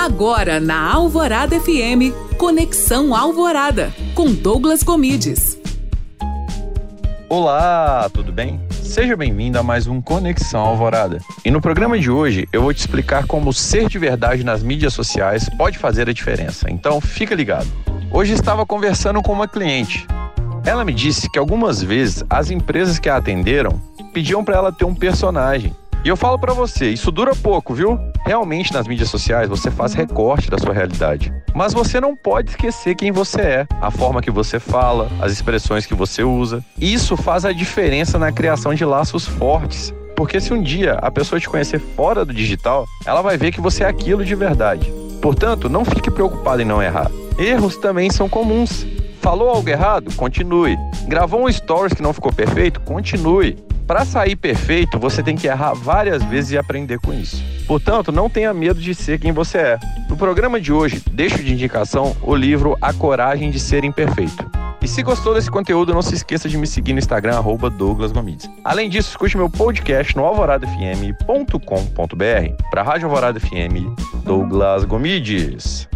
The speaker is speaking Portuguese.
Agora na Alvorada FM, Conexão Alvorada, com Douglas Comides. Olá, tudo bem? Seja bem-vindo a mais um Conexão Alvorada. E no programa de hoje eu vou te explicar como ser de verdade nas mídias sociais pode fazer a diferença. Então fica ligado. Hoje estava conversando com uma cliente. Ela me disse que algumas vezes as empresas que a atenderam pediam para ela ter um personagem e eu falo para você, isso dura pouco, viu? Realmente nas mídias sociais você faz recorte da sua realidade, mas você não pode esquecer quem você é, a forma que você fala, as expressões que você usa. Isso faz a diferença na criação de laços fortes. Porque se um dia a pessoa te conhecer fora do digital, ela vai ver que você é aquilo de verdade. Portanto, não fique preocupado em não errar. Erros também são comuns. Falou algo errado? Continue. Gravou um stories que não ficou perfeito? Continue. Para sair perfeito, você tem que errar várias vezes e aprender com isso. Portanto, não tenha medo de ser quem você é. No programa de hoje, deixo de indicação o livro A Coragem de Ser Imperfeito. E se gostou desse conteúdo, não se esqueça de me seguir no Instagram, arroba Douglas Gomides. Além disso, escute meu podcast no alvoradafm.com.br. Para a Rádio Alvorada FM, Douglas Gomides.